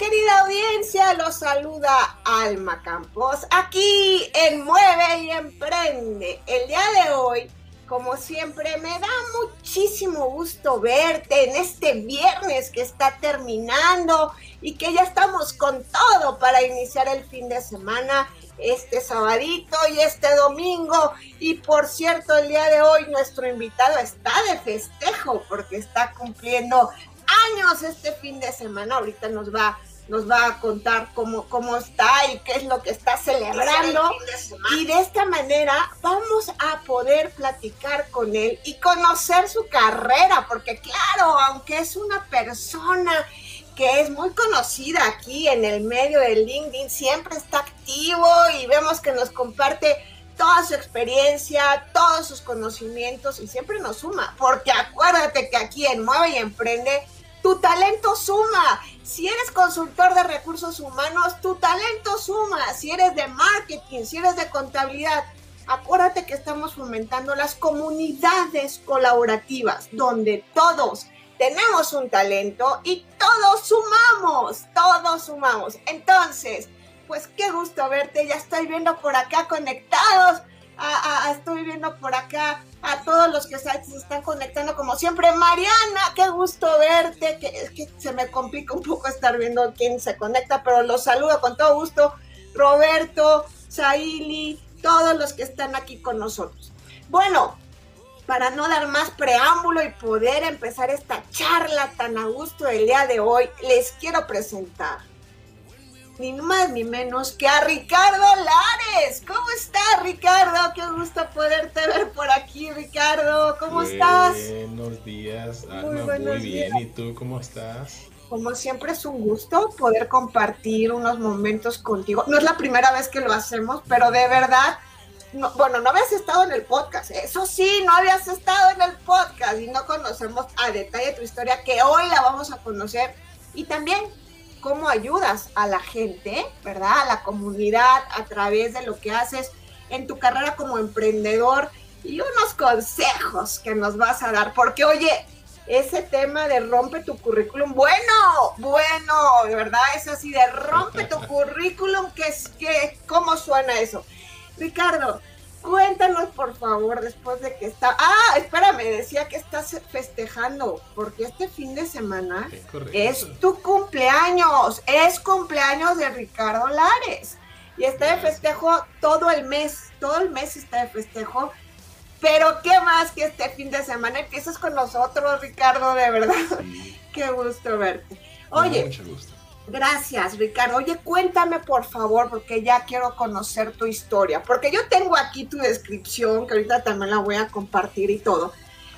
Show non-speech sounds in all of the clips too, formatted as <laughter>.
Querida audiencia? Los saluda Alma Campos aquí en Mueve y Emprende. El día de hoy como siempre, me da muchísimo gusto verte en este viernes que está terminando y que ya estamos con todo para iniciar el fin de semana, este sabadito y este domingo. Y por cierto, el día de hoy nuestro invitado está de festejo porque está cumpliendo años este fin de semana. Ahorita nos va nos va a contar cómo, cómo está y qué es lo que está celebrando. Y de esta manera vamos a poder platicar con él y conocer su carrera, porque claro, aunque es una persona que es muy conocida aquí en el medio de LinkedIn, siempre está activo y vemos que nos comparte toda su experiencia, todos sus conocimientos y siempre nos suma, porque acuérdate que aquí en Mueve y Emprende, tu talento suma si eres consultor de recursos humanos, tu talento suma. Si eres de marketing, si eres de contabilidad, acuérdate que estamos fomentando las comunidades colaborativas donde todos tenemos un talento y todos sumamos, todos sumamos. Entonces, pues qué gusto verte, ya estoy viendo por acá conectados estoy viendo por acá a todos los que se, están conectando como siempre. Mariana, qué gusto verte, es que se me complica un poco estar viendo quién se conecta, pero los saludo con todo gusto. Roberto, Saili, todos los que están aquí con nosotros. Bueno, para no dar más preámbulo y poder empezar esta charla tan a gusto del día de hoy, les quiero presentar ni más ni menos que a Ricardo Lares. ¿Cómo estás, Ricardo? Qué gusto poderte ver por aquí, Ricardo. ¿Cómo estás? Buenos días, Alma. Muy, bien. ¿Y tú cómo estás? Como siempre es un gusto poder compartir unos momentos contigo. No es la primera vez que lo hacemos, pero de verdad, bueno, no habías estado en el podcast. Eso sí, no habías estado en el podcast y no conocemos a detalle tu historia, que hoy la vamos a conocer. Y también cómo ayudas a la gente, ¿verdad? A la comunidad a través de lo que haces en tu carrera como emprendedor y unos consejos que nos vas a dar, porque oye, ese tema de rompe tu currículum, bueno, bueno, de verdad es así de rompe tu <laughs> currículum, que es que, ¿cómo suena eso? Ricardo, Cuéntanos, por favor, después de que está. Ah, espérame, decía que estás festejando, porque este fin de semana es tu cumpleaños, es cumpleaños de Ricardo Lares. Y está de festejo todo el mes, todo el mes está de festejo. Pero qué más que este fin de semana empiezas con nosotros, Ricardo, de verdad. <laughs> Qué gusto verte. Oye, mucho gusto. Gracias, Ricardo. Oye, cuéntame por favor, porque ya quiero conocer tu historia, porque yo tengo aquí tu descripción, que ahorita también la voy a compartir y todo.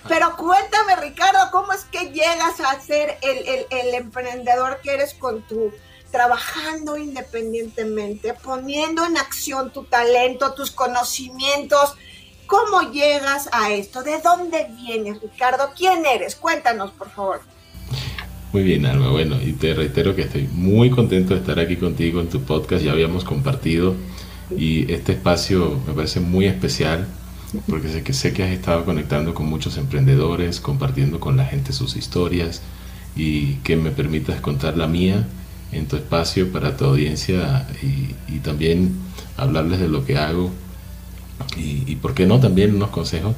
Pero cuéntame, Ricardo, ¿cómo es que llegas a ser el, el emprendedor que eres con tu trabajando independientemente, poniendo en acción tu talento, tus conocimientos? ¿Cómo llegas a esto? ¿De dónde vienes, Ricardo? ¿Quién eres? Cuéntanos, por favor. Muy bien, Alma. Bueno, y te reitero que estoy muy contento de estar aquí contigo en tu podcast. Ya habíamos compartido y este espacio me parece muy especial porque sé que, sé que has estado conectando con muchos emprendedores, compartiendo con la gente sus historias y que me permitas contar la mía en tu espacio para tu audiencia y, también hablarles de lo que hago y, y por qué no también unos consejos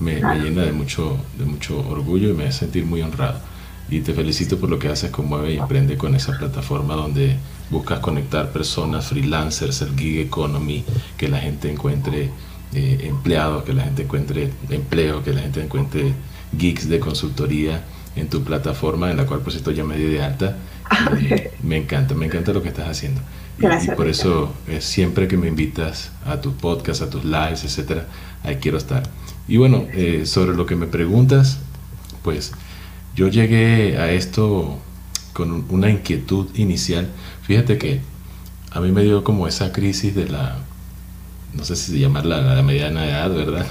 me, me llena de mucho, de mucho orgullo y me hace sentir muy honrado y te felicito por lo que haces con Mueve y Emprende con esa plataforma donde buscas conectar personas, freelancers, el gig economy, que la gente encuentre eh, empleados, que la gente encuentre empleo, que la gente encuentre gigs de consultoría en tu plataforma, en la cual pues estoy ya medio de alta. me encanta, me encanta lo que estás haciendo. y, por eso es siempre que me invitas a tus podcasts, a tus lives, etcétera, ahí quiero estar. Y bueno, eh, sobre lo que me preguntas, pues yo llegué a esto con una inquietud inicial. Fíjate que a mí me dio como esa crisis de la, no sé si se llama la, mediana edad, ¿verdad?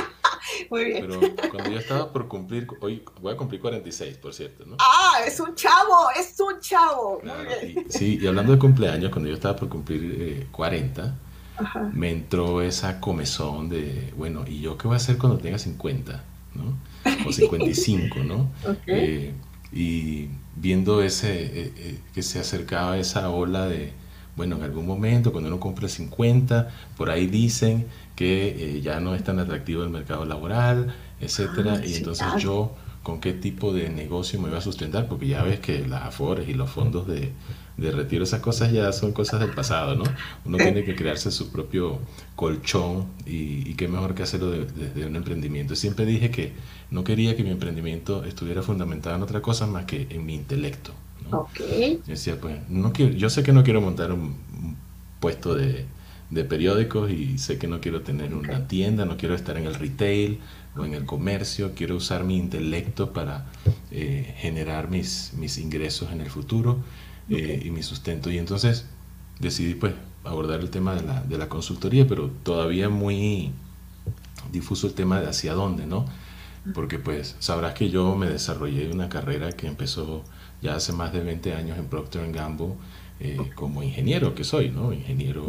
<laughs> Muy bien. Pero cuando yo estaba por cumplir, hoy voy a cumplir 46, por cierto, ¿no? Ah, es un chavo, es un chavo. sí, y hablando de cumpleaños, cuando yo estaba por cumplir 40, eh, me entró esa comezón de, bueno, ¿y yo qué voy a hacer cuando tenga 50? ¿no? O 55, ¿no? <laughs> Eh, y viendo ese, eh, eh, que se acercaba esa ola de, bueno, en algún momento, cuando uno cumple 50, por ahí dicen que ya no es tan atractivo el mercado laboral, etcétera, ah, y entonces yo con qué tipo de negocio me iba a sustentar, porque ya ves que las afores y los fondos de, de retiro, esas cosas ya son cosas del pasado, ¿no? Uno tiene que crearse su propio colchón y, qué mejor que hacerlo desde un emprendimiento. Siempre dije que no quería que mi emprendimiento estuviera fundamentado en otra cosa más que en mi intelecto. ¿no? Okay. Decía, pues, no quiero, yo sé que no quiero montar un, puesto de, de, periódicos y sé que no quiero tener una tienda, no quiero estar en el retail o en el comercio, quiero usar mi intelecto para eh, generar mis, mis ingresos en el futuro eh, y mi sustento. Y entonces decidí pues abordar el tema de la, de la consultoría, pero todavía muy difuso el tema de hacia dónde, ¿no? Porque pues sabrás que yo me desarrollé una carrera que empezó ya hace más de 20 años en Procter Gamble eh, como ingeniero que soy, ¿no? Ingeniero,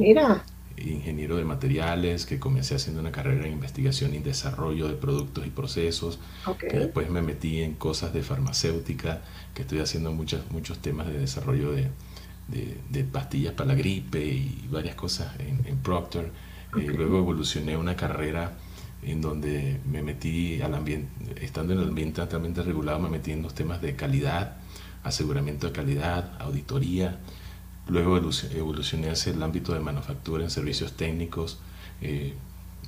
ingeniero de materiales, que comencé haciendo una carrera en investigación y desarrollo de productos y procesos, que después me metí en cosas de farmacéutica, que estoy haciendo muchos, muchos temas de desarrollo de, de, pastillas para la gripe y varias cosas en, Procter. Eh, luego evolucioné una carrera en donde me metí al ambiente, estando en el ambiente altamente regulado, me metí en los temas de calidad, aseguramiento de calidad, auditoría. Luego evolucioné hacia el ámbito de manufactura en servicios técnicos, eh,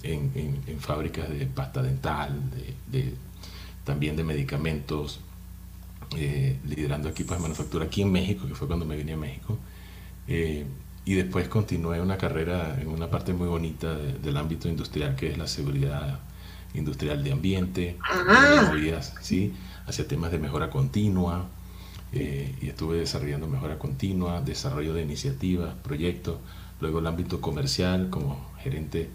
en, en, fábricas de pasta dental, de, también de medicamentos, eh, liderando equipos de manufactura aquí en México, que fue cuando me vine a México. Eh, y después continué una carrera en una parte muy bonita del ámbito industrial, que es la seguridad industrial de ambiente, ah. ¿sí? hacia temas de mejora continua. Eh, y estuve desarrollando mejora continua, desarrollo de iniciativas, proyectos, luego el ámbito comercial como gerente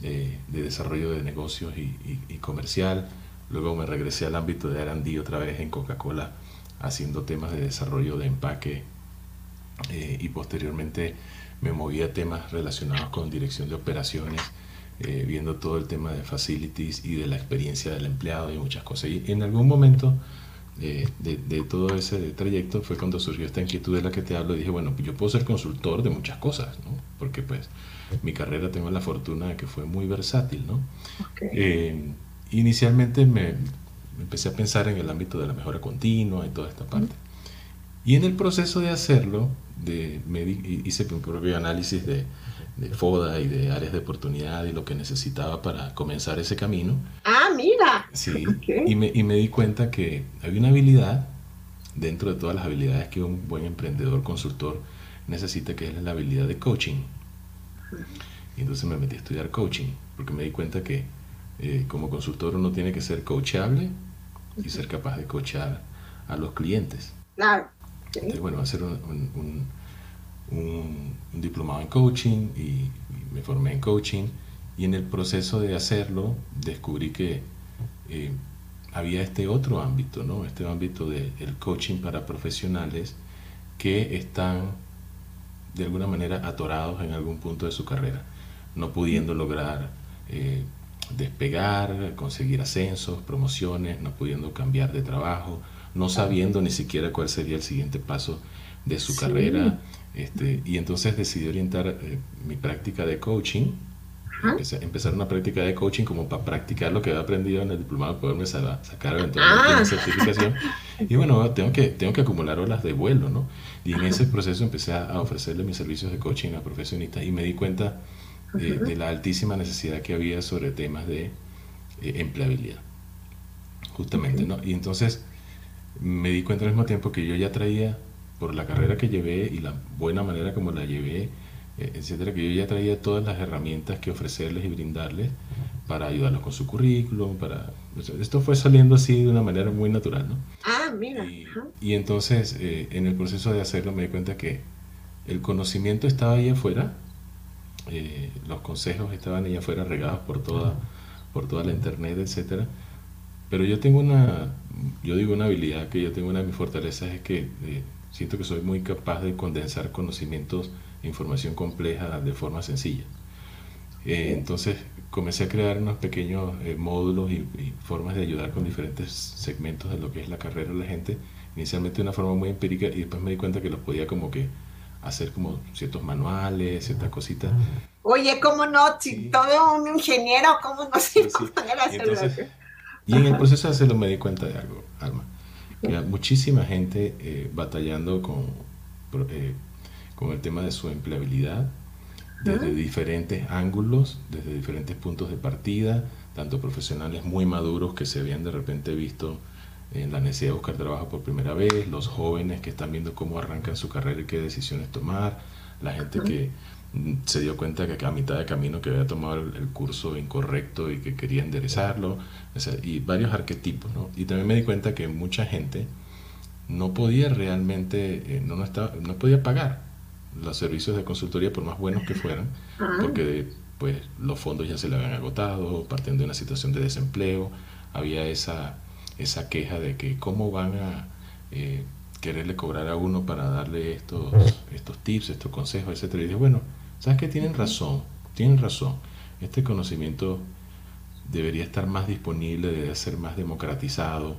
de desarrollo de negocios y, y comercial, Luego me regresé al ámbito de R&D otra vez en Coca-Cola, haciendo temas de desarrollo de empaque eh, y posteriormente me moví a temas relacionados con dirección de operaciones, eh, viendo todo el tema de facilities y de la experiencia del empleado y muchas cosas. Y en algún momento eh, de, de, todo ese trayecto fue cuando surgió esta inquietud de la que te hablo y dije, bueno, yo puedo ser consultor de muchas cosas, ¿no? Porque pues mi carrera tengo la fortuna de que fue muy versátil, ¿no? inicialmente me, empecé a pensar en el ámbito de la mejora continua y toda esta parte. Y en el proceso de hacerlo, de, hice mi propio análisis de, FODA y de áreas de oportunidad y lo que necesitaba para comenzar ese camino. Ah, mira. Sí, <laughs> y, me, y me di cuenta que había una habilidad dentro de todas las habilidades que un buen emprendedor, consultor necesita, que es la habilidad de coaching. Y entonces me metí a estudiar coaching, porque me di cuenta que eh, como consultor uno tiene que ser coachable y ser capaz de coachar a los clientes. Claro. Entonces, bueno, hacer un, un, diplomado en coaching y, me formé en coaching y en el proceso de hacerlo descubrí que eh, había este otro ámbito, ¿no? Este ámbito del coaching para profesionales que están de alguna manera atorados en algún punto de su carrera, no pudiendo lograr eh, despegar, conseguir ascensos, promociones, no pudiendo cambiar de trabajo, no sabiendo ni siquiera cuál sería el siguiente paso de su carrera. Este, y entonces decidí orientar eh, mi práctica de coaching, empezar una práctica de coaching como para practicar lo que había aprendido en el diplomado, poderme sacar eventualmente ah. una certificación. Y bueno, tengo que, tengo que acumular horas de vuelo, ¿no? Y en ese proceso empecé a ofrecerle mis servicios de coaching a profesionistas y me di cuenta de, la altísima necesidad que había sobre temas de eh, empleabilidad. Justamente, ¿no? Y entonces me di cuenta al mismo tiempo que yo ya traía, por la carrera que llevé y la buena manera como la llevé, eh, etcétera, que yo ya traía todas las herramientas que ofrecerles y brindarles para ayudarlos con su currículum, para... Esto fue saliendo así de una manera muy natural, ¿no? Ah, mira. Y, entonces, eh, en el proceso de hacerlo me di cuenta que el conocimiento estaba ahí afuera, eh, los consejos estaban ahí afuera regados por toda, por toda la internet, etcétera. Pero yo tengo una, yo digo una habilidad que yo tengo una de mis fortalezas es que eh, siento que soy muy capaz de condensar conocimientos e información compleja de forma sencilla. Eh, entonces comencé a crear unos pequeños módulos y, y, formas de ayudar con diferentes segmentos de lo que es la carrera de la gente, inicialmente de una forma muy empírica y después me di cuenta que los podía como que hacer como ciertos manuales, ciertas cositas. Oye, ¿cómo no? Si todo un ingeniero, ¿cómo no se sí, sí. Y, en el proceso de hacerlo me di cuenta de algo, Alma, que hay muchísima gente eh, batallando con, eh, con el tema de su empleabilidad desde diferentes ángulos, desde diferentes puntos de partida, tanto profesionales muy maduros que se habían de repente visto en la necesidad de buscar trabajo por primera vez, los jóvenes que están viendo cómo arrancan su carrera y qué decisiones tomar, la gente que se dio cuenta que a mitad de camino que había tomado el, curso incorrecto y que quería enderezarlo, y varios arquetipos, ¿no? Y también me di cuenta que mucha gente no podía realmente, eh, no, no, estaba, no podía pagar los servicios de consultoría por más buenos que fueran, porque pues los fondos ya se le habían agotado, partiendo de una situación de desempleo, había esa esa queja de que cómo van a eh, quererle cobrar a uno para darle estos, estos tips, estos consejos, etcétera. Y dice, bueno, ¿sabes que Tienen razón, tienen razón. Este conocimiento debería estar más disponible, debería ser más democratizado.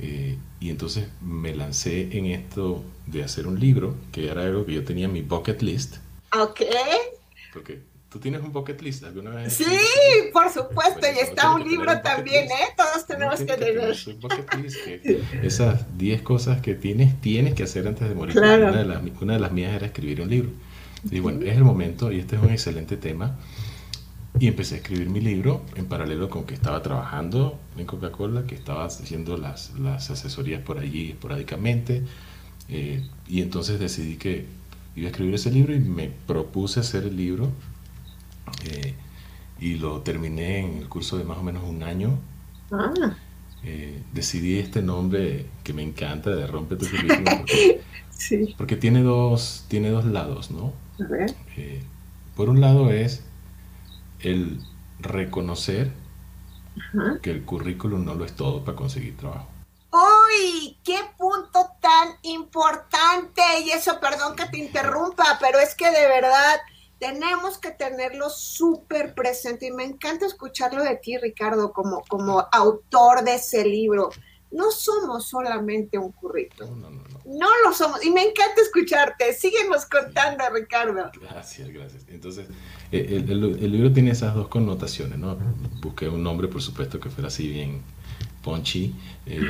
Eh, y entonces me lancé en esto de hacer un libro, que era algo que yo tenía en mi bucket list. Ok. Porque ¿Tú tienes un bucket list alguna vez? Sí, por supuesto, y está un libro también, ¿eh? Todos tenemos que tener. Un bucket list, esas 10 cosas que tienes, tienes que hacer antes de morir. Una, de las, una de las mías era escribir un libro. Y bueno, es el momento, y este es un excelente tema. Y empecé a escribir mi libro en paralelo con que estaba trabajando en Coca-Cola, que estaba haciendo las, las asesorías por allí esporádicamente. Eh, y entonces decidí que iba a escribir ese libro y me propuse hacer el libro eh, y lo terminé en el curso de más o menos un año. Ah. Eh, decidí este nombre que me encanta de Rompe tu currículum <laughs> porque, porque, tiene, dos, tiene dos lados, ¿no? Eh, por un lado es el reconocer que el currículum no lo es todo para conseguir trabajo. ¡Uy! ¡Qué punto tan importante! Y eso, perdón que te interrumpa, pero es que de verdad tenemos que tenerlo súper presente y me encanta escucharlo de ti, Ricardo, como, como autor de ese libro. No somos solamente un currículum. No, no, no, no. lo somos. Y me encanta escucharte. Síguenos contando, Ricardo. Gracias, gracias. Entonces, eh, el, libro tiene esas dos connotaciones, ¿no? Busqué un nombre, por supuesto, que fuera así bien punchy. Eh,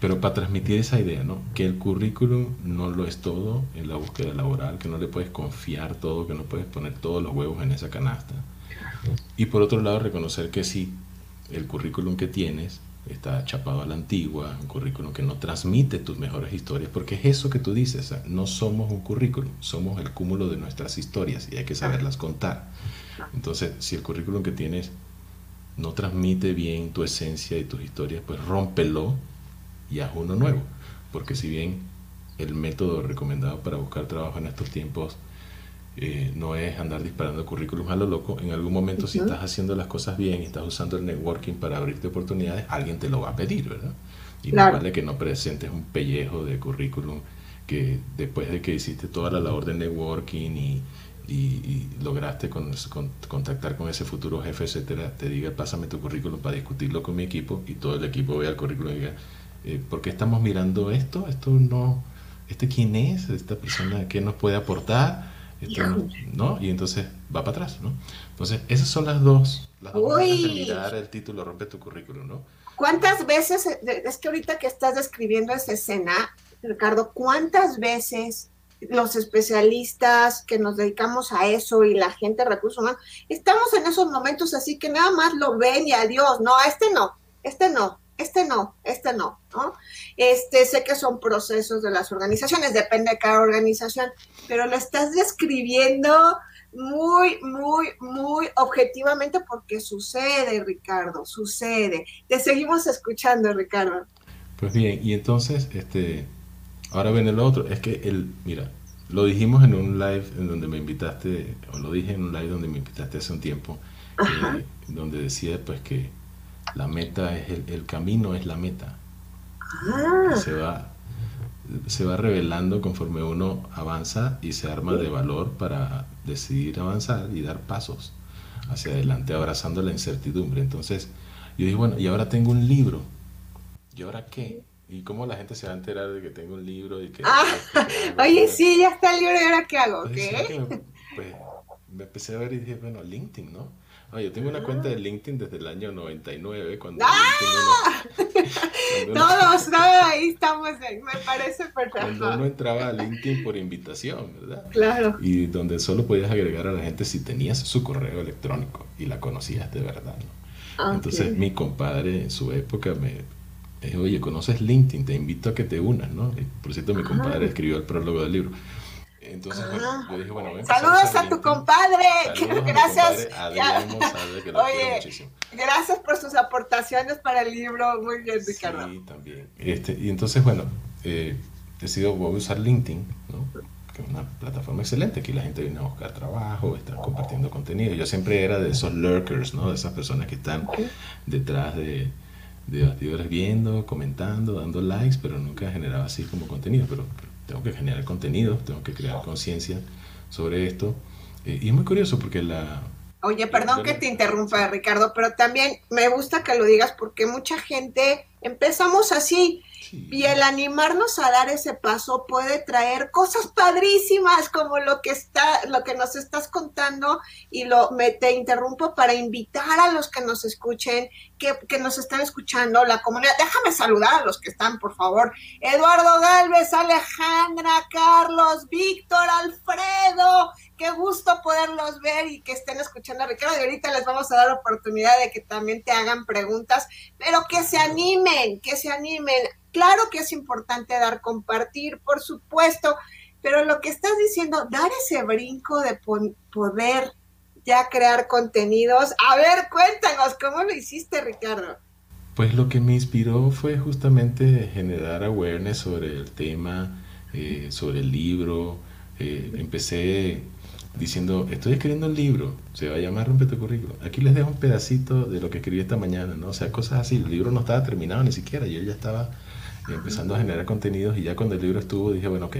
pero para transmitir esa idea, ¿no? Que el currículum no lo es todo en la búsqueda laboral, que no le puedes confiar todo, que no puedes poner todos los huevos en esa canasta. Y por otro lado, reconocer que sí, el currículum que tienes está chapado a la antigua, un currículum que no transmite tus mejores historias, porque es eso que tú dices, no somos un currículum, somos el cúmulo de nuestras historias y hay que saberlas contar. Entonces, si el currículum que tienes no transmite bien tu esencia y tus historias, pues rómpelo y haz uno nuevo. Porque si bien el método recomendado para buscar trabajo en estos tiempos eh, no es andar disparando currículums a lo loco, en algún momento si estás haciendo las cosas bien y estás usando el networking para abrirte oportunidades, alguien te lo va a pedir, ¿verdad? Y no vale que no presentes un pellejo de currículum que después de que hiciste toda la labor de networking y, y, lograste con, contactar con ese futuro jefe, etcétera, te diga, pásame tu currículum para discutirlo con mi equipo y todo el equipo vea el currículum y diga, eh, ¿por qué estamos mirando esto? Esto no, ¿este quién es? ¿Esta persona qué nos puede aportar? No, Y entonces va para atrás, ¿no? Entonces, esas son las dos, las dos de mirar el título, rompe tu currículum, ¿no? ¿Cuántas veces, es que ahorita que estás describiendo esa escena, Ricardo, cuántas veces los especialistas que nos dedicamos a eso y la gente de recursos humanos, estamos en esos momentos así que nada más lo ven y adiós, no, este no, este no, este no, este no, ¿no? Este, sé que son procesos de las organizaciones, depende de cada organización, pero lo estás describiendo muy, muy, muy objetivamente porque sucede, Ricardo, sucede. Te seguimos escuchando, Ricardo. Pues bien, y entonces, este, ahora viene lo otro, es que el, mira, lo dijimos en un live en donde me invitaste, o lo dije en un live donde me invitaste hace un tiempo, eh, donde decía pues que la meta es el, el camino es la meta. Ah. Se va, se va revelando conforme uno avanza y se arma de valor para decidir avanzar y dar pasos hacia adelante, abrazando la incertidumbre. Entonces, yo dije, bueno, y ahora tengo un libro. ¿Y ahora qué? ¿Y cómo la gente se va a enterar de que tengo un libro? Y que, Ah, que- <laughs> Oye, sí, ya está el libro, ¿y ahora qué hago? ¿sabes ¿Qué? que me, pues, me empecé a ver y dije, bueno, LinkedIn, ¿no? Oye, yo tengo una cuenta de LinkedIn desde el año 99, cuando LinkedIn uno- Todos, todos ahí estamos, me parece cuando uno perfecto. entraba a LinkedIn por invitación, ¿verdad? Claro. Y donde solo podías agregar a la gente si tenías su correo electrónico y la conocías de verdad, ¿no? Ah, Entonces ok. mi compadre en su época me me dijo, oye, ¿conoces LinkedIn? Te invito a que te unas, ¿no? Y, por cierto, mi Ah. compadre escribió el prólogo del libro. Entonces, bueno, Ah. yo dije, bueno, voy a Saludos a tu compadre. <laughs> Saludos a mi Gracias. compadre Ya. Adrián Monsalve, que lo Oye, muchísimo. Gracias por sus aportaciones para el libro. Muy bien, Ricardo. Sí, también. Este, y entonces, bueno, eh, decido, voy a usar LinkedIn, ¿no? que es una plataforma excelente. Aquí la gente viene a buscar trabajo, están compartiendo contenido. Yo siempre era de esos lurkers, ¿no? De esas personas que están detrás de, de bastidores viendo, comentando, dando likes, pero nunca generaba así como contenido. Pero, pero tengo que generar contenido, tengo que crear conciencia sobre esto. Eh, y es muy curioso porque la... Oye, perdón que te interrumpa, Ricardo, pero también me gusta que lo digas porque mucha gente empezamos así sí, y el animarnos a dar ese paso puede traer cosas padrísimas como lo que está, lo que nos estás contando y lo me te interrumpo para invitar a los que nos escuchen, que, que nos están escuchando, la comunidad. Déjame saludar a los que están, por favor. Eduardo Galvez, Alejandra, Carlos, Víctor, Alfredo, qué gusto poderlos ver y que estén escuchando a Ricardo. Y ahorita les vamos a dar oportunidad de que también te hagan preguntas, pero que se animen, que se animen. Claro que es importante dar, compartir, por supuesto, pero lo que estás diciendo, dar ese brinco de poder ya crear contenidos. A ver, cuéntanos, ¿cómo lo hiciste, Ricardo? Pues lo que me inspiró fue justamente generar awareness sobre el tema, eh, sobre el libro. Eh, empecé diciendo, estoy escribiendo un libro, se va a llamar Rompe tu currículum. Aquí les dejo un pedacito de lo que escribí esta mañana, ¿no? O sea, cosas así. El libro no estaba terminado ni siquiera, yo ya estaba empezando a generar contenidos y ya cuando el libro estuvo dije, bueno, ok,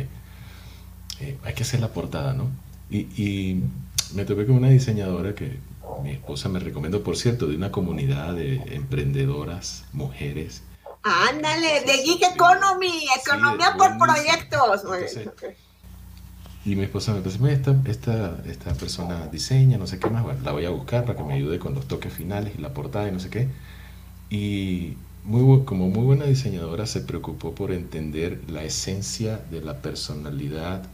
eh, hay que hacer la portada, ¿no? Y, y me topé con una diseñadora que mi esposa me recomendó, por cierto, de una comunidad de emprendedoras, mujeres. Ándale, de Geek. Economy, Sí, economía por proyectos. Entonces. Y mi esposa me dice, "Mira, esta, esta, esta persona diseña, no sé qué más, bueno, la voy a buscar para que me ayude con los toques finales y la portada y no sé qué. Y muy, como muy buena diseñadora se preocupó por entender la esencia de la personalidad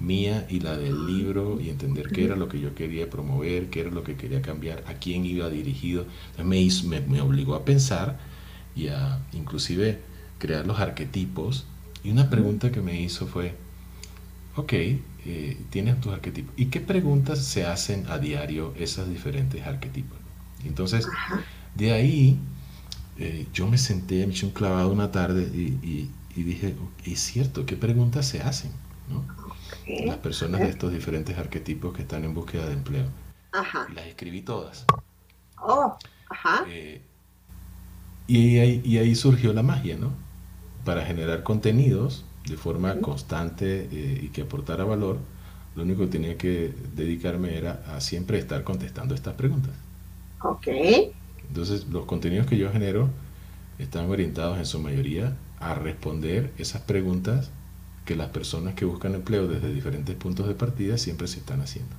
mía y la del libro y entender qué era lo que yo quería promover, qué era lo que quería cambiar, a quién iba dirigido. Me, hizo, me, me obligó a pensar y a inclusive crear los arquetipos. Y una pregunta que me hizo fue, ok, eh, tienes tus arquetipos. ¿Y qué preguntas se hacen a diario esos diferentes arquetipos? Entonces, de ahí eh, yo me senté, me eché un clavado una tarde y, y- y dije, es cierto, ¿qué preguntas se hacen? ¿no? Las personas de estos diferentes arquetipos que están en búsqueda de empleo. Ajá. Las escribí todas. Oh, ajá. Eh, y, ahí, y ahí surgió la magia, ¿no? Para generar contenidos de forma constante eh, y que aportara valor, lo único que tenía que dedicarme era a siempre estar contestando estas preguntas. Ok. Entonces, los contenidos que yo genero están orientados en su mayoría a responder esas preguntas que las personas que buscan empleo desde diferentes puntos de partida siempre se están haciendo.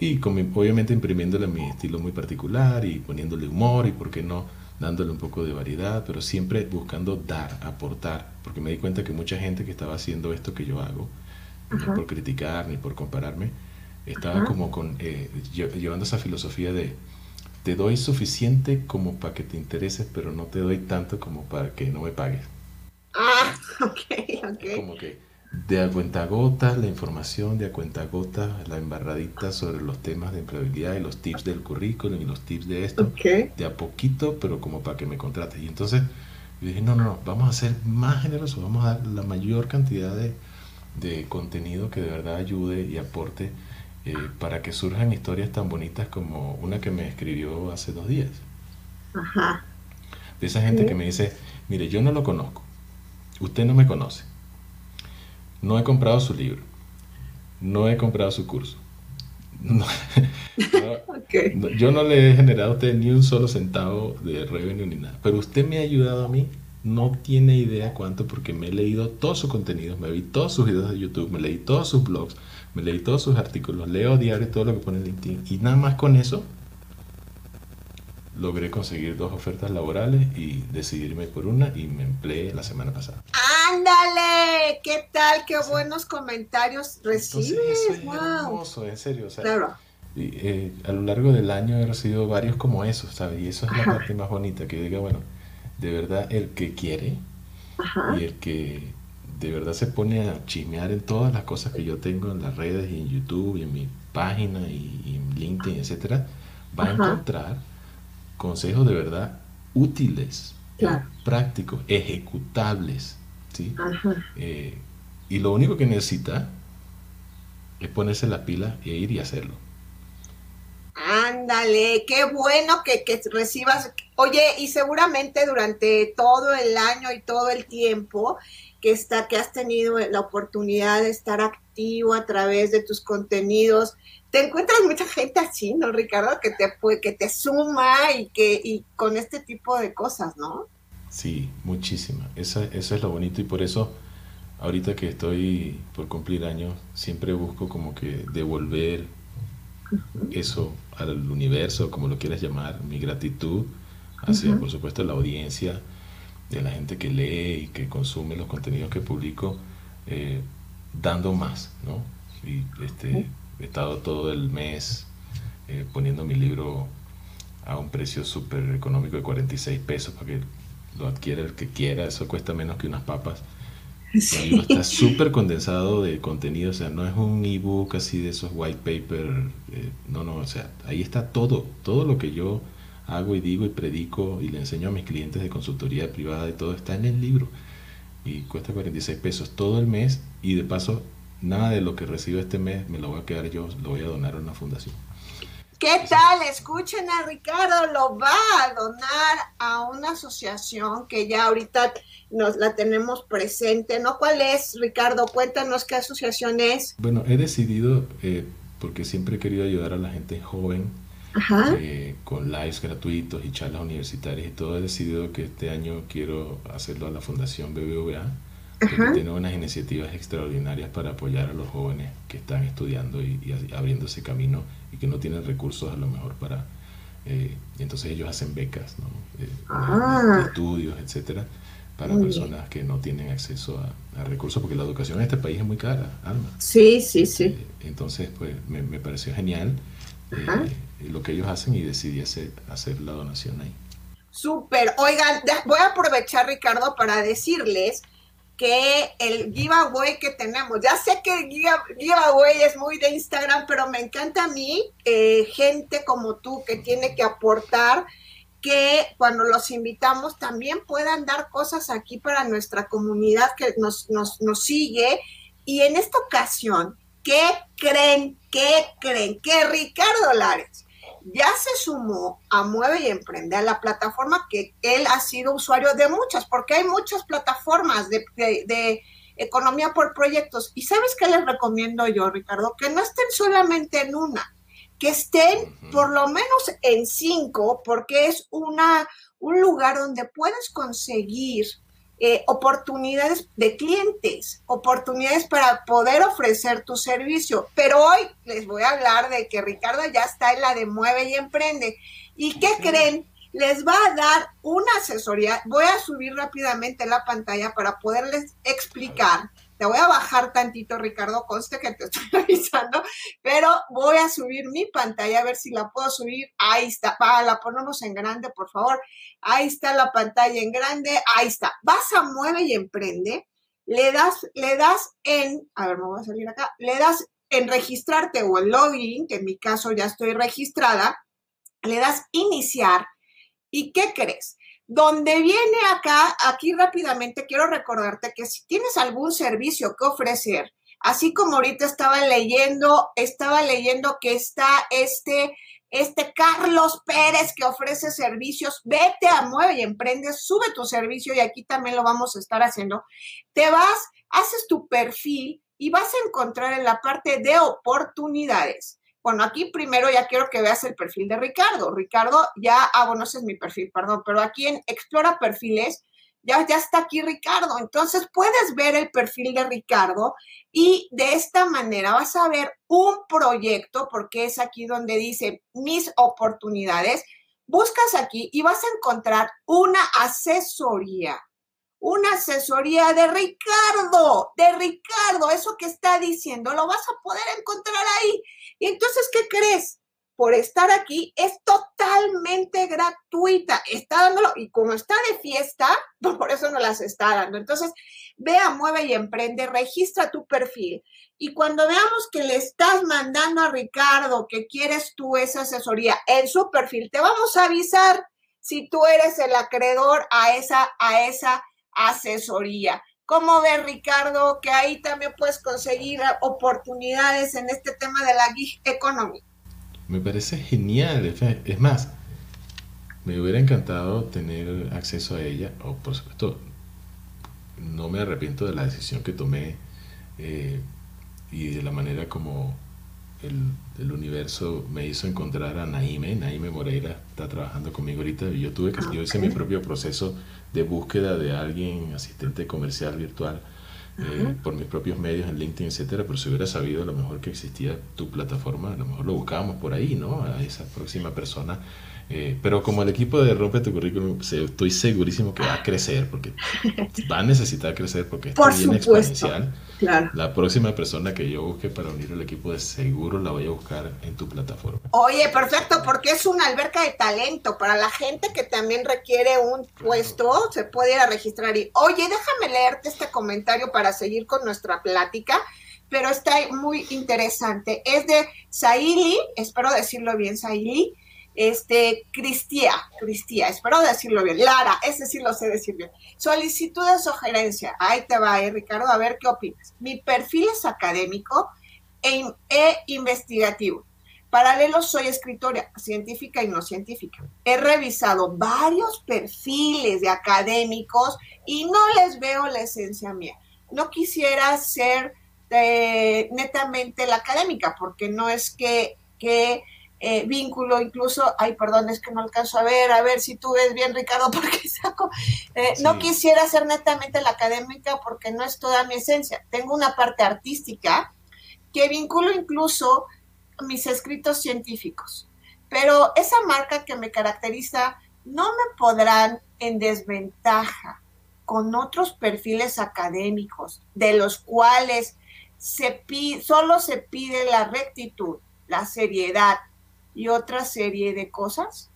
Y con mi- obviamente imprimiéndole mi estilo muy particular y poniéndole humor y, por qué no, dándole un poco de variedad, pero siempre buscando dar, aportar, porque me di cuenta que mucha gente que estaba haciendo esto que yo hago, no por criticar ni por compararme, estaba como con, eh, lle- llevando esa filosofía de te doy suficiente como para que te intereses, pero no te doy tanto como para que no me pagues. Ah, <laughs> ok, Es ok. como que de a cuentagotas la información, de a cuentagotas la embarradita sobre los temas de empleabilidad y los tips del currículum y los tips de esto, Ok. de a poquito, pero como para que me contrates. Y entonces yo dije, no, no, no, vamos a ser más generosos, vamos a dar la mayor cantidad de, de contenido que de verdad ayude y aporte eh, para que surjan historias tan bonitas como una que me escribió hace dos días. Ajá. De esa gente que me dice, mire, yo no lo conozco, usted no me conoce, no he comprado su libro, no he comprado su curso. <laughs> yo no le he generado a usted ni un solo centavo de revenue ni nada, pero usted me ha ayudado a mí. No tiene idea cuánto porque me he leído todos sus contenidos, me vi todos sus videos de YouTube, me leí todos sus blogs, me leí todos sus artículos, leo diario todo lo que pone en LinkedIn. Y nada más con eso logré conseguir dos ofertas laborales y decidirme por una y me empleé la semana pasada. ¡Ándale! ¿Qué tal? ¡Qué buenos comentarios recibes! eso es hermoso, en serio. claro. Eh, a lo largo del año he recibido varios como esos, ¿sabes? Y eso es la parte más bonita, que diga, bueno, de verdad el que quiere y el que de verdad se pone a chismear en todas las cosas que yo tengo en las redes y en YouTube y en mi página y, en LinkedIn, etcétera, va a encontrar consejos de verdad útiles, prácticos, ejecutables, ¿sí? Eh, y lo único que necesita es ponerse la pila e ir y hacerlo. Ándale, qué bueno que, que, recibas. Oye, y seguramente durante todo el año y todo el tiempo que está, que has tenido la oportunidad de estar activo a través de tus contenidos, te encuentras mucha gente así, ¿no, Ricardo? Que te que te suma y que y con este tipo de cosas, ¿no? Sí, muchísima. Eso, eso es lo bonito y por eso ahorita que estoy por cumplir años, siempre busco como que devolver eso al universo, como lo quieras llamar, mi gratitud hacia, por supuesto, la audiencia, de la gente que lee y que consume los contenidos que publico, eh, dando más, ¿no? Y este, he estado todo el mes eh, poniendo mi libro a un precio súper económico de 46 pesos para que lo adquiera el que quiera, eso cuesta menos que unas papas. <laughs> El libro está súper condensado de contenido, o sea, no es un ebook así de esos white paper, eh, no, no, o sea, ahí está todo, todo lo que yo hago y digo y predico y le enseño a mis clientes de consultoría privada y todo está en el libro. Y cuesta 46 pesos todo el mes y de paso nada de lo que recibo este mes me lo voy a quedar yo, lo voy a donar a una fundación. ¿Qué tal? Escuchen a Ricardo, lo va a donar a una asociación que ya ahorita nos la tenemos presente, ¿no? ¿Cuál es, Ricardo? Cuéntanos qué asociación es. Bueno, he decidido, eh, porque siempre he querido ayudar a la gente joven, eh, con lives gratuitos y charlas universitarias y todo, he decidido que este año quiero hacerlo a la Fundación BBVA, que tiene unas iniciativas extraordinarias para apoyar a los jóvenes que están estudiando y, y abriendo ese camino y que no tienen recursos a lo mejor para... Eh, entonces ellos hacen becas, ¿no? Eh, ah. estudios, etcétera, para personas que no tienen acceso a, recursos, porque la educación en este país es muy cara, Alma. Sí, sí, sí. Eh, entonces, pues me, me pareció genial lo que ellos hacen y decidí hacer, hacer la donación ahí. Súper. Oigan, voy a aprovechar, Ricardo, para decirles que el giveaway que tenemos, ya sé que el giveaway es muy de Instagram, pero me encanta a mí eh, gente como tú que tiene que aportar, que cuando los invitamos también puedan dar cosas aquí para nuestra comunidad que nos, nos, nos sigue. Y en esta ocasión, ¿qué creen? ¿Qué creen? Que Ricardo Lares ya se sumó a Mueve y Emprende, a la plataforma que él ha sido usuario de muchas, porque hay muchas plataformas de, economía por proyectos. ¿Y sabes qué les recomiendo yo, Ricardo? Que no estén solamente en una, que estén por lo menos en cinco, porque es una, un lugar donde puedes conseguir eh, oportunidades de clientes, oportunidades para poder ofrecer tu servicio. Pero hoy les voy a hablar de que Ricardo ya está en la de Mueve y Emprende. ¿Y qué creen? Les va a dar una asesoría. Voy a subir rápidamente la pantalla para poderles explicar te voy a bajar tantito, Ricardo, conste que te <laughs> estoy avisando, pero voy a subir mi pantalla a ver si la puedo subir. Ahí está, para la ponemos en grande, por favor. Ahí está la pantalla en grande, ahí está. Vas a Mueve y Emprende, le das, le das en, a ver, me voy a salir acá, le das en registrarte o en login, que en mi caso ya estoy registrada, le das iniciar. ¿Y qué crees? Donde viene acá, aquí rápidamente quiero recordarte que si tienes algún servicio que ofrecer, Así como ahorita estaba leyendo, estaba leyendo que está este, este Carlos Pérez que ofrece servicios, vete a Mueve y Emprende, sube tu servicio y aquí también lo vamos a estar haciendo. Te vas, haces tu perfil y vas a encontrar en la parte de oportunidades. Bueno, aquí primero ya quiero que veas el perfil de Ricardo. Ricardo, ya, ah, bueno, ese es mi perfil, perdón, pero aquí en Explora Perfiles ya, ya está aquí Ricardo. Entonces puedes ver el perfil de Ricardo y de esta manera vas a ver un proyecto, porque es aquí donde dice mis oportunidades. Buscas aquí y vas a encontrar una asesoría una asesoría de Ricardo, de Ricardo, eso que está diciendo, lo vas a poder encontrar ahí. Y entonces, ¿qué crees? por estar aquí es totalmente gratuita. Está dándolo, y como está de fiesta, <laughs> por eso no las está dando. Entonces, vea, mueve y emprende, registra tu perfil. Y cuando veamos que le estás mandando a Ricardo que quieres tú esa asesoría en su perfil, te vamos a avisar si tú eres el acreedor a esa, a esa asesoría. ¿Cómo ves, Ricardo, que ahí también puedes conseguir oportunidades en este tema de la gig economy? Me parece genial. Es más, me hubiera encantado tener acceso a ella, o por supuesto, no me arrepiento de la decisión que tomé eh, y de la manera como el, universo me hizo encontrar a Naime. Naime Moreira está trabajando conmigo ahorita. Yo tuve que, yo hice mi propio proceso de búsqueda de alguien, asistente comercial virtual eh, por mis propios medios en LinkedIn, etcétera, pero si hubiera sabido a lo mejor que existía tu plataforma, a lo mejor lo buscábamos por ahí, ¿no? A esa próxima persona eh, pero como el equipo de Rompe tu Currículum, estoy segurísimo que va a crecer, porque va a necesitar crecer, porque está bien exponencial. La próxima persona que yo busque para unir el equipo de seguro la voy a buscar en tu plataforma. Oye, perfecto, porque es una alberca de talento para la gente que también requiere un puesto, se puede ir a registrar. Y, oye, déjame leerte este comentario para seguir con nuestra plática pero está muy interesante. Es de Saili, espero decirlo bien, Saili, este, Cristia, Cristia, espero decirlo bien, Lara, ese sí lo sé decir bien. Solicitud de sugerencia, ahí te va, eh, Ricardo, a ver qué opinas. Mi perfil es académico e, e investigativo. Paralelo soy escritora científica y no científica. He revisado varios perfiles de académicos y no les veo la esencia mía. No quisiera ser eh, netamente la académica, porque no es que, que eh, vínculo, incluso, ay, perdón, es que no alcanzo a ver, a ver si tú ves bien, Ricardo, <laughs> porque saco, eh, no quisiera ser netamente la académica porque no es toda mi esencia. Tengo una parte artística que vinculo incluso mis escritos científicos, pero esa marca que me caracteriza no me podrán en desventaja con otros perfiles académicos, de los cuales se solo se pide la rectitud, la seriedad, y otra serie de cosas.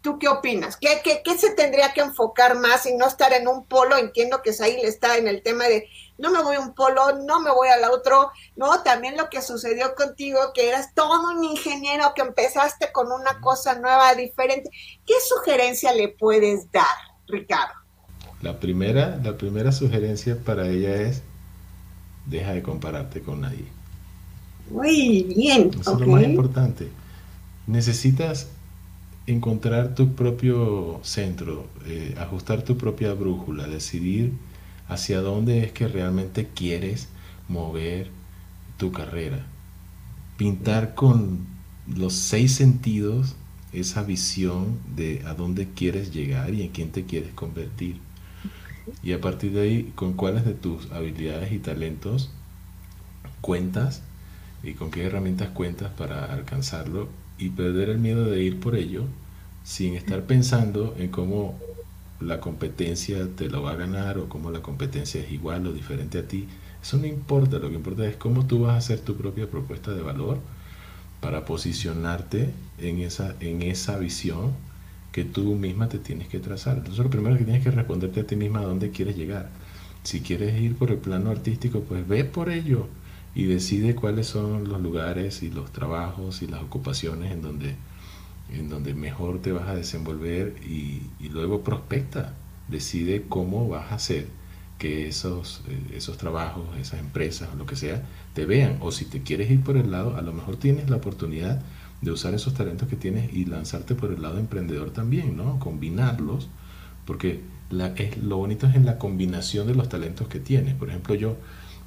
¿Tú qué opinas? ¿Qué, ¿Qué, se tendría que enfocar más y no estar en un polo? Entiendo que le está en el tema de no me voy a un polo, no me voy al otro, ¿no? También lo que sucedió contigo, que eras todo un ingeniero, que empezaste con una cosa nueva, diferente. ¿Qué sugerencia le puedes dar, Ricardo? La primera, la primera sugerencia para ella es, deja de compararte con nadie. Muy bien. Eso es lo más importante. Necesitas encontrar tu propio centro, eh, ajustar tu propia brújula, decidir hacia dónde es que realmente quieres mover tu carrera. Pintar con los seis sentidos esa visión de a dónde quieres llegar y en quién te quieres convertir. Y a partir de ahí, con cuáles de tus habilidades y talentos cuentas y con qué herramientas cuentas para alcanzarlo y perder el miedo de ir por ello sin estar pensando en cómo la competencia te lo va a ganar o cómo la competencia es igual o diferente a ti. Eso no importa, lo que importa es cómo tú vas a hacer tu propia propuesta de valor para posicionarte en esa, en esa visión que tú misma te tienes que trazar. Entonces lo primero que tienes que responderte a ti misma a dónde quieres llegar. Si quieres ir por el plano artístico, pues ve por ello y decide cuáles son los lugares y los trabajos y las ocupaciones en donde, en donde mejor te vas a desenvolver y, luego prospecta, decide cómo vas a hacer que esos, eh, esos trabajos, esas empresas lo que sea, te vean. O si te quieres ir por el lado, a lo mejor tienes la oportunidad de usar esos talentos que tienes y lanzarte por el lado emprendedor también, ¿no? Combinarlos, porque es, lo bonito es en la combinación de los talentos que tienes. Por ejemplo, yo,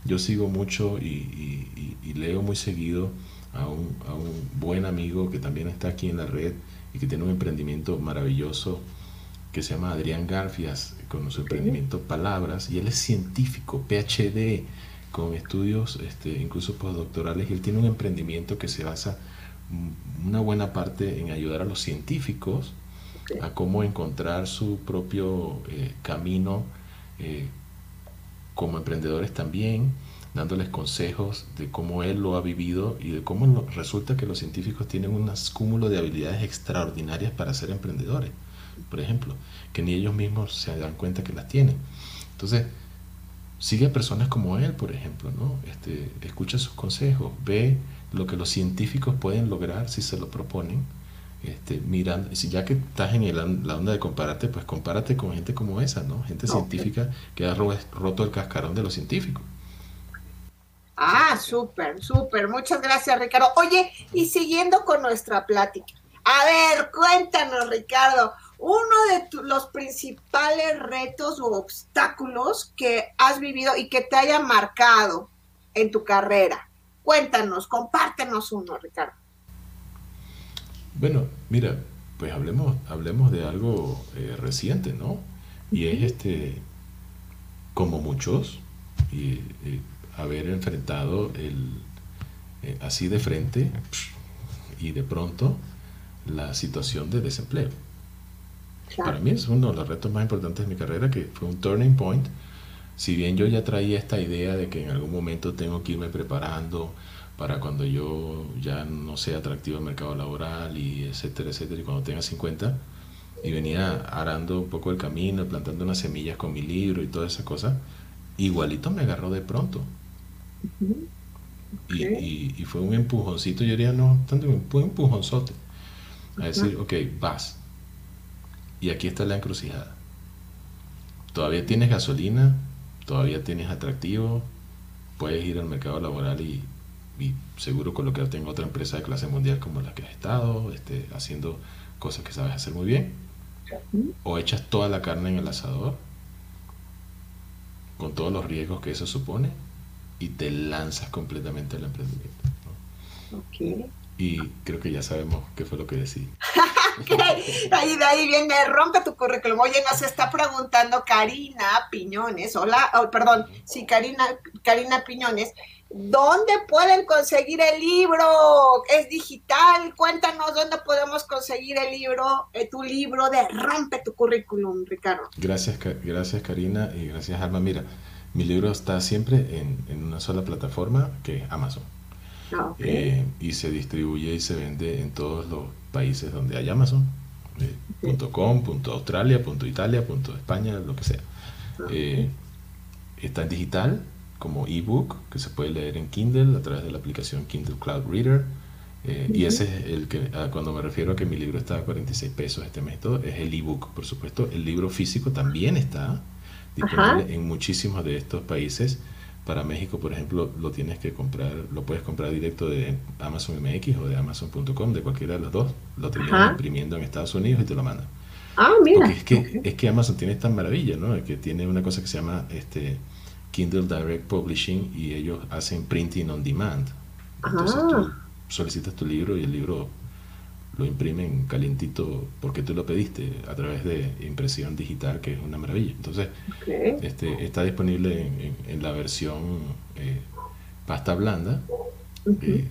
yo sigo mucho y, leo muy seguido a un, a un buen amigo que también está aquí en la red y que tiene un emprendimiento maravilloso que se llama Adrián Garfias, con su emprendimiento Palabras, y él es científico, PhD, con estudios este, incluso postdoctorales, y él tiene un emprendimiento que se basa una buena parte en ayudar a los científicos a cómo encontrar su propio eh, camino eh, como emprendedores también, dándoles consejos de cómo él lo ha vivido y de cómo resulta que los científicos tienen un cúmulo de habilidades extraordinarias para ser emprendedores por ejemplo, que ni ellos mismos se dan cuenta que las tienen. Entonces, sigue a personas como él, por ejemplo, ¿no? Este, escucha sus consejos, ve lo que los científicos pueden lograr si se lo proponen. Este, mirando, si ya que estás en la onda de compararte, pues compárate con gente como esa, ¿no? Gente científica que ha roto el cascarón de los científicos. Ah, súper, súper. Muchas gracias, Ricardo. Oye, y siguiendo con nuestra plática. A ver, cuéntanos, Ricardo, uno de los principales retos o obstáculos que has vivido y que te haya marcado en tu carrera. Cuéntanos, compártenos uno, Ricardo. Bueno, mira, pues hablemos, hablemos de algo eh, reciente, ¿no? Y es este, como muchos, y, haber enfrentado el, eh, así de frente y de pronto la situación de desempleo. Para mí es uno de los retos más importantes de mi carrera, que fue un turning point. Si bien yo ya traía esta idea de que en algún momento tengo que irme preparando para cuando yo ya no sea atractivo al mercado laboral y etcétera, etcétera, y cuando tenga 50, y venía arando un poco el camino, plantando unas semillas con mi libro y toda esa cosa, igualito me agarró de pronto. y, y, fue un empujoncito, yo diría, no, tanto, fue un empujonzote, a decir, ok, vas, y aquí está la encrucijada. Todavía tienes gasolina, todavía tienes atractivo, puedes ir al mercado laboral y, seguro colocarte en otra empresa de clase mundial como la que has estado, este, haciendo cosas que sabes hacer muy bien. O echas toda la carne en el asador, con todos los riesgos que eso supone, y te lanzas completamente al emprendimiento. Y creo que ya sabemos qué fue lo que decidí. <laughs> ahí, de ahí viene, rompe tu currículum. Oye, nos está preguntando Karina Piñones, hola, oh, perdón, sí, Karina, Karina Piñones, ¿dónde pueden conseguir el libro? ¿Es digital? Cuéntanos dónde podemos conseguir el libro, eh, tu libro de Rompe tu currículum, Ricardo. Gracias, gracias Karina y gracias Alma. Mira, mi libro está siempre en, en una sola plataforma que es Amazon. Ah, eh, y se distribuye y se vende en todos los países donde hay Amazon. Eh, .com, .australia, .italia, .españa, lo que sea. Ah, eh, está en digital como ebook que se puede leer en Kindle a través de la aplicación Kindle Cloud Reader. Y ese es el que, ah, cuando me refiero a que mi libro está a 46 pesos este mes, todo, es el ebook, por supuesto. El libro físico también está disponible en muchísimos de estos países para México, por ejemplo, lo tienes que comprar, lo puedes comprar directo de Amazon MX o de Amazon.com, de cualquiera de los dos. Lo terminan imprimiendo en Estados Unidos y te lo mandan. Ah, mira. Porque es que, es que Amazon tiene esta maravilla, ¿no? Que tiene una cosa que se llama este Kindle Direct Publishing y ellos hacen printing on demand. Entonces tú solicitas tu libro y el libro lo imprimen calientito porque tú lo pediste a través de impresión digital, que es una maravilla. Entonces, este, está disponible en, la versión eh, pasta blanda eh,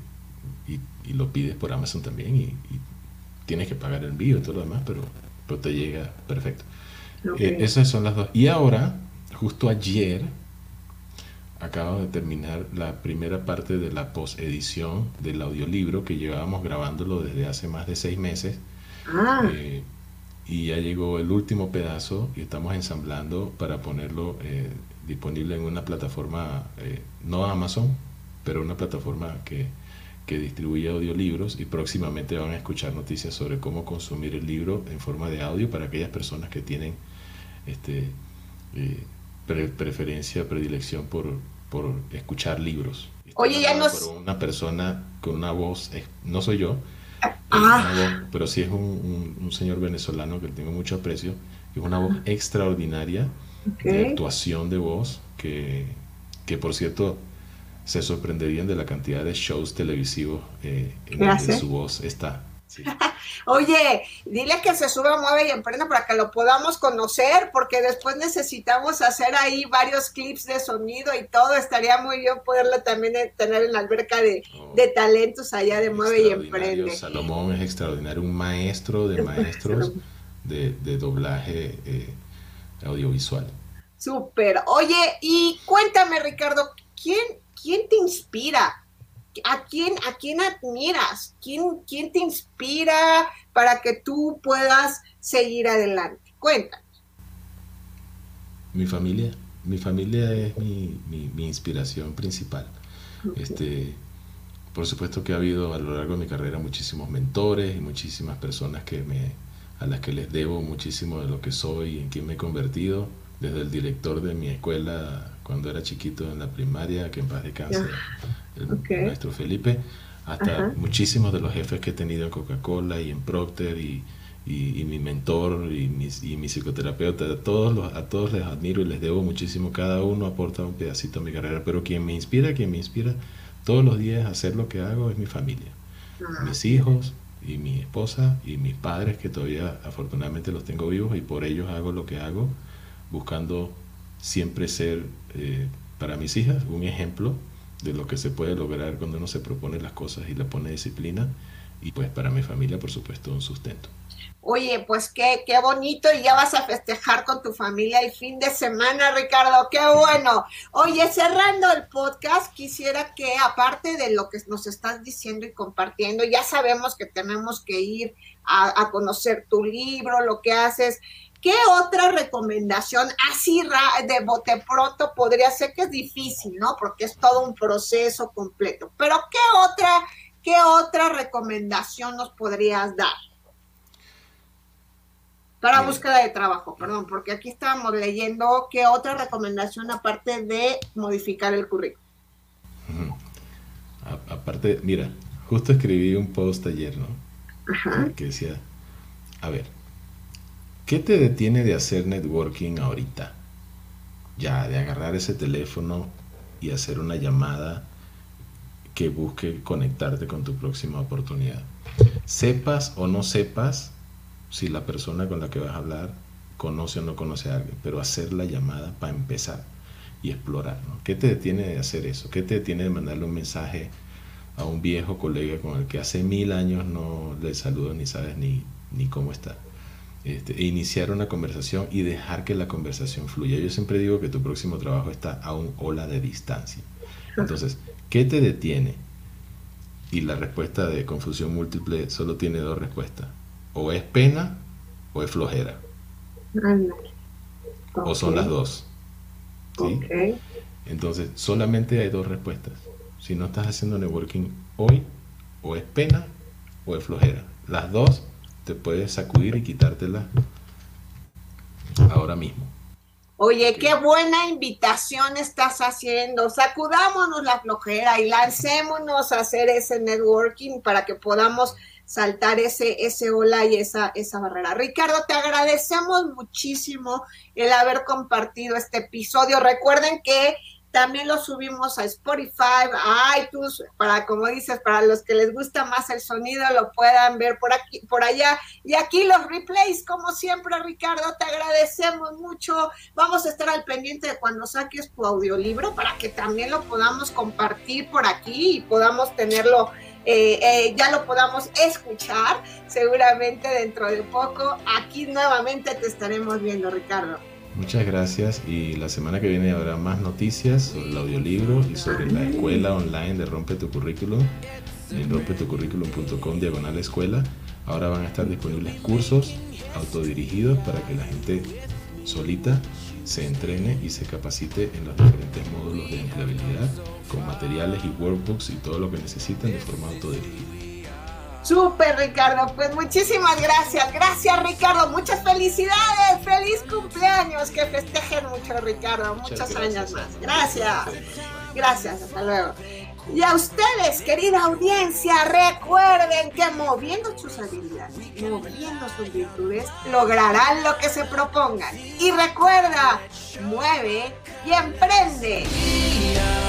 y, lo pides por Amazon también y, tienes que pagar el envío y todo lo demás, pero, pero te llega perfecto. Eh, esas son las dos. Y ahora, justo ayer, acabo de terminar la primera parte de la posedición del audiolibro que llevábamos grabándolo desde hace más de seis meses. Ah. Eh, y ya llegó el último pedazo y estamos ensamblando para ponerlo eh, disponible en una plataforma, eh, no Amazon, pero una plataforma que, que, distribuye audiolibros y próximamente van a escuchar noticias sobre cómo consumir el libro en forma de audio para aquellas personas que tienen este, preferencia, predilección por, por escuchar libros. Oye, ya nos... Por una persona con una voz, no soy yo, ah. pero sí es un, señor venezolano que tengo mucho aprecio, es una voz extraordinaria de actuación de voz, que, que por cierto se sorprenderían de la cantidad de shows televisivos eh, en donde su voz está. <laughs> Oye, dile que se suba, mueve y emprenda para que lo podamos conocer, porque después necesitamos hacer ahí varios clips de sonido y todo. Estaría muy bien poderlo también tener en la alberca de, oh. talentos allá de mueve y emprende. Salomón es extraordinario, un maestro de <laughs> maestros de, doblaje eh, audiovisual. Súper. Oye, y cuéntame, Ricardo, ¿quién, quién te inspira? ¿A quién, ¿A quién admiras? ¿Quién, ¿Quién te inspira para que tú puedas seguir adelante? Cuéntanos. Mi familia. Mi familia es mi, mi, inspiración principal. Este, por supuesto que ha habido a lo largo de mi carrera muchísimos mentores y muchísimas personas que me, a las que les debo muchísimo de lo que soy y en quién me he convertido, desde el director de mi escuela cuando era chiquito en la primaria, que en paz descanse, el maestro Felipe, hasta muchísimos de los jefes que he tenido en Coca-Cola y en Procter y, y, mi mentor y mi, y mi psicoterapeuta, a todos, los, a todos les admiro y les debo muchísimo, cada uno aporta un pedacito a mi carrera, pero quien me inspira, quien me inspira todos los días a hacer lo que hago es mi familia, ah. mis hijos y mi esposa y mis padres que todavía afortunadamente los tengo vivos y por ellos hago lo que hago, buscando siempre ser eh, para mis hijas un ejemplo de lo que se puede lograr cuando uno se propone las cosas y le pone disciplina y pues para mi familia por supuesto un sustento. Oye, pues qué, qué bonito y ya vas a festejar con tu familia el fin de semana, Ricardo, qué bueno. Oye, cerrando el podcast, quisiera que aparte de lo que nos estás diciendo y compartiendo, ya sabemos que tenemos que ir a, a conocer tu libro, lo que haces, ¿Qué otra recomendación así de bote pronto podría ser que es difícil, ¿no? Porque es todo un proceso completo. Pero ¿qué otra, qué otra recomendación nos podrías dar? Para búsqueda de trabajo, perdón, porque aquí estábamos leyendo qué otra recomendación aparte de modificar el currículum. Aparte, mira, justo escribí un post ayer, ¿no? Ajá. Que decía, a ver, ¿Qué te detiene de hacer networking ahorita? Ya, de agarrar ese teléfono y hacer una llamada que busque conectarte con tu próxima oportunidad. Sepas o no sepas si la persona con la que vas a hablar conoce o no conoce a alguien, pero hacer la llamada para empezar y explorar. ¿Qué te detiene de hacer eso? ¿Qué te detiene de mandarle un mensaje a un viejo colega con el que hace mil años no le saludas ni sabes ni, ni cómo está? Este, e iniciar una conversación y dejar que la conversación fluya. Yo siempre digo que tu próximo trabajo está a un ola de distancia. Entonces, ¿qué te detiene? Y la respuesta de confusión múltiple solo tiene dos respuestas. O es pena o es flojera. O son las dos. Entonces, solamente hay dos respuestas. Si no estás haciendo networking hoy, o es pena o es flojera. Las dos te puedes sacudir y quitártela ahora mismo. Oye, qué buena invitación estás haciendo. Sacudámonos la flojera y lancémonos a hacer ese networking para que podamos saltar ese, ese ola y esa, esa barrera. Ricardo, te agradecemos muchísimo el haber compartido este episodio. Recuerden que también lo subimos a Spotify, a iTunes, para como dices, para los que les gusta más el sonido, lo puedan ver por aquí, por allá. Y aquí los replays, como siempre, Ricardo, te agradecemos mucho. Vamos a estar al pendiente de cuando saques tu audiolibro para que también lo podamos compartir por aquí y podamos tenerlo. Eh, eh, ya lo podamos escuchar seguramente dentro de poco. Aquí nuevamente te estaremos viendo, Ricardo. Muchas gracias y la semana que viene habrá más noticias sobre el audiolibro y sobre la escuela online de Rompe tu Currículum en rompetucurriculum.com diagonal escuela. Ahora van a estar disponibles cursos autodirigidos para que la gente solita se entrene y se capacite en los diferentes módulos de empleabilidad con materiales y workbooks y todo lo que necesiten de forma autodirigida. Súper, Ricardo. Pues muchísimas gracias. Gracias, Ricardo. Muchas felicidades. Feliz cumpleaños. Que festejen mucho, Ricardo. Muchos años más. Gracias. Gracias. Hasta luego. Y a ustedes, querida audiencia, recuerden que moviendo sus habilidades, moviendo sus virtudes, lograrán lo que se propongan. Y recuerda, mueve y emprende.